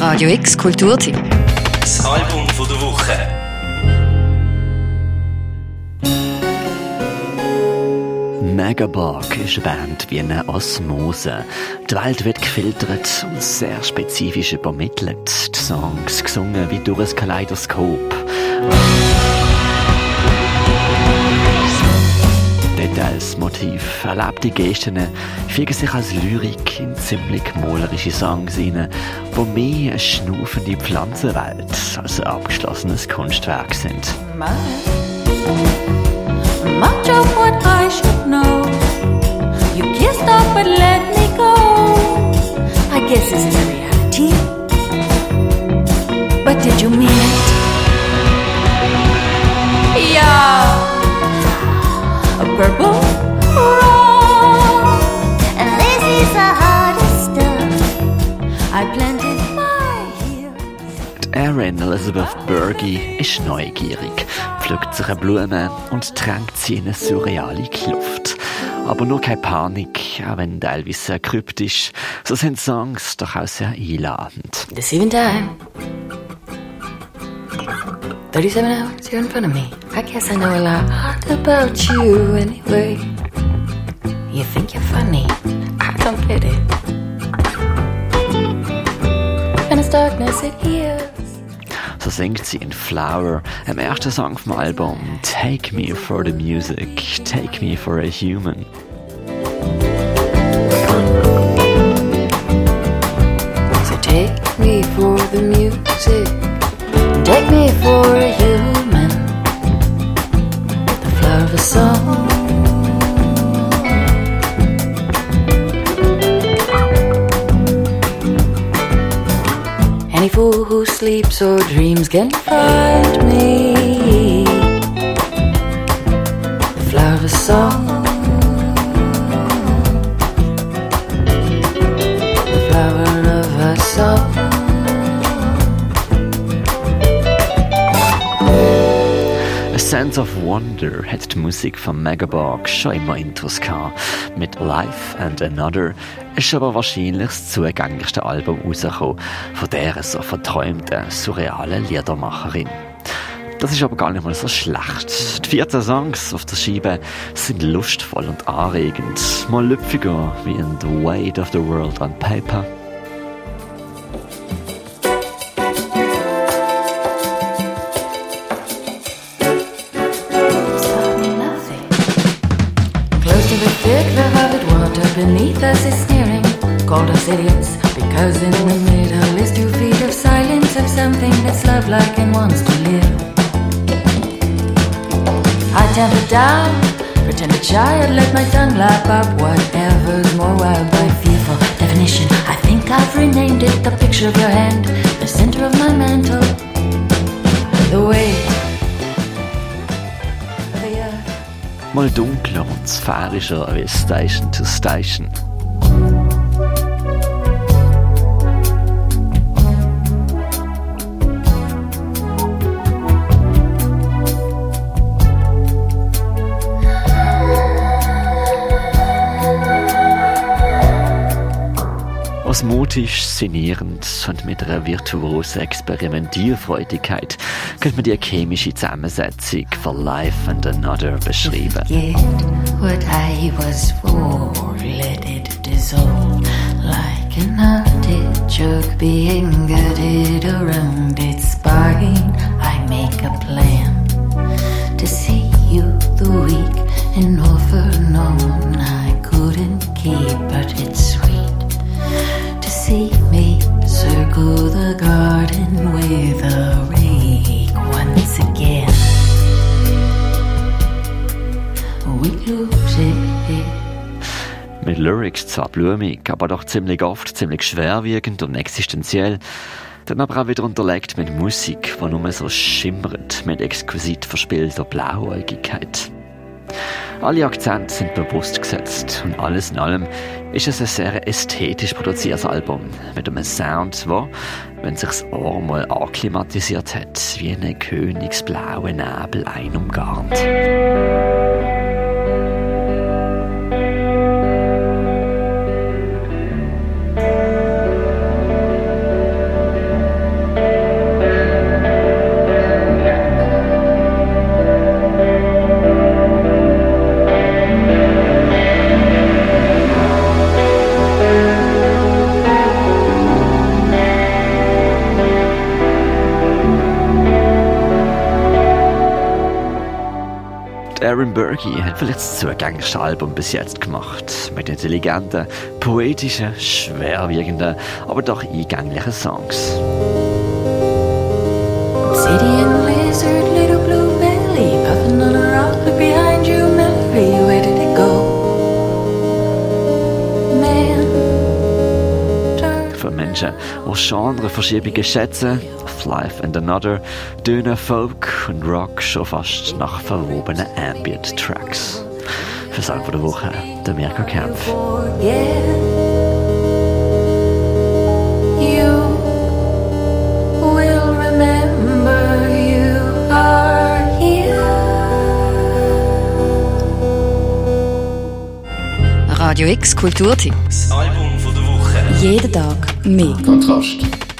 Radio X Kulturteam. Das Album von der Woche. Megabark ist eine Band wie eine Osmose. Die Welt wird gefiltert und sehr spezifisch übermittelt. Die Songs gesungen wie durch ein Kaleidoskop. Motiv, erlebte Gesten fügen sich als Lyrik in ziemlich malerische Songs hinein, wo mehr eine schnaufende Pflanzenwelt als ein abgeschlossenes Kunstwerk sind. Much of what I should know. You kissed up but let me go. I guess this is reality. But did you mean it? Erin Elizabeth Berge ist neugierig, pflückt sich eine Blume und drängt sie in eine surreale Kluft. Aber nur keine Panik, auch wenn teilweise sehr kryptisch, so sind Songs doch auch sehr einladend. Deceiving time. 37 hours here in front of me. I guess I know a lot about you anyway. You think you're funny. I don't get it. Darkness it hears. So singt sie in Flower, im ersten Song vom Album Take Me for the Music, Take Me for a Human. So take me for the music. Take me for a human. Any fool who sleeps or dreams can find me. The flower of a song. Sense of Wonder hat die Musik von Megabark schon immer Intros gehabt. Mit Life and Another ist aber wahrscheinlich das zugänglichste Album rausgekommen von dieser so verträumten, surrealen Liedermacherin. Das ist aber gar nicht mal so schlecht. Die 14 Songs auf der Scheibe sind lustvoll und anregend, mal lüpfiger wie in The Weight of the World on Paper. Us is sneering. Called us idiots because in the middle is two feet of silence of something that's love-like and wants to live. I tamp it down, pretended shy, and let my tongue lap up whatever's more wild by fearful definition. I think I've renamed it the picture of your hand, the center of my mantle, the weight Mal dunkler und sphärischer wie Station to Station. Osmotisch, szenierend und mit einer virtuosen Experimentierfreudigkeit könnte man die chemische Zusammensetzung von Life and Another beschreiben. What I was for, let it dissolve like an artichoke being gutted around its spine. I make a plan to see you Mit Lyrics zwar blumig, aber doch ziemlich oft ziemlich schwerwiegend und existenziell. Dann aber auch wieder unterlegt mit Musik, die nur so schimmert mit exquisit verspielter Blauäugigkeit. Alle Akzente sind bewusst gesetzt und alles in allem ist es ein sehr ästhetisch produziertes Album mit einem Sound, wo, wenn sich das Ohr mal akklimatisiert hat, wie eine königsblaue Nebel einumgarnt. Aaron Berge hat vielleicht das zugänglichste Album bis jetzt gemacht. Mit intelligenten, poetischen, schwerwiegenden, aber doch eingänglichen Songs. Obsidian lizard, little blue belly, puffing on a rock, look behind you, Mary, where did it go? Man. Für Menschen, die Genreverschiebungen schätzen, Life and Another, tönen Folk und Rock schon fast nach verwobenen Ambient-Tracks. Für Song der Woche, der Mirko Kempf. Radio X Kulturtipp. Das Album von der Woche. Jeden Tag mehr. Kontrast.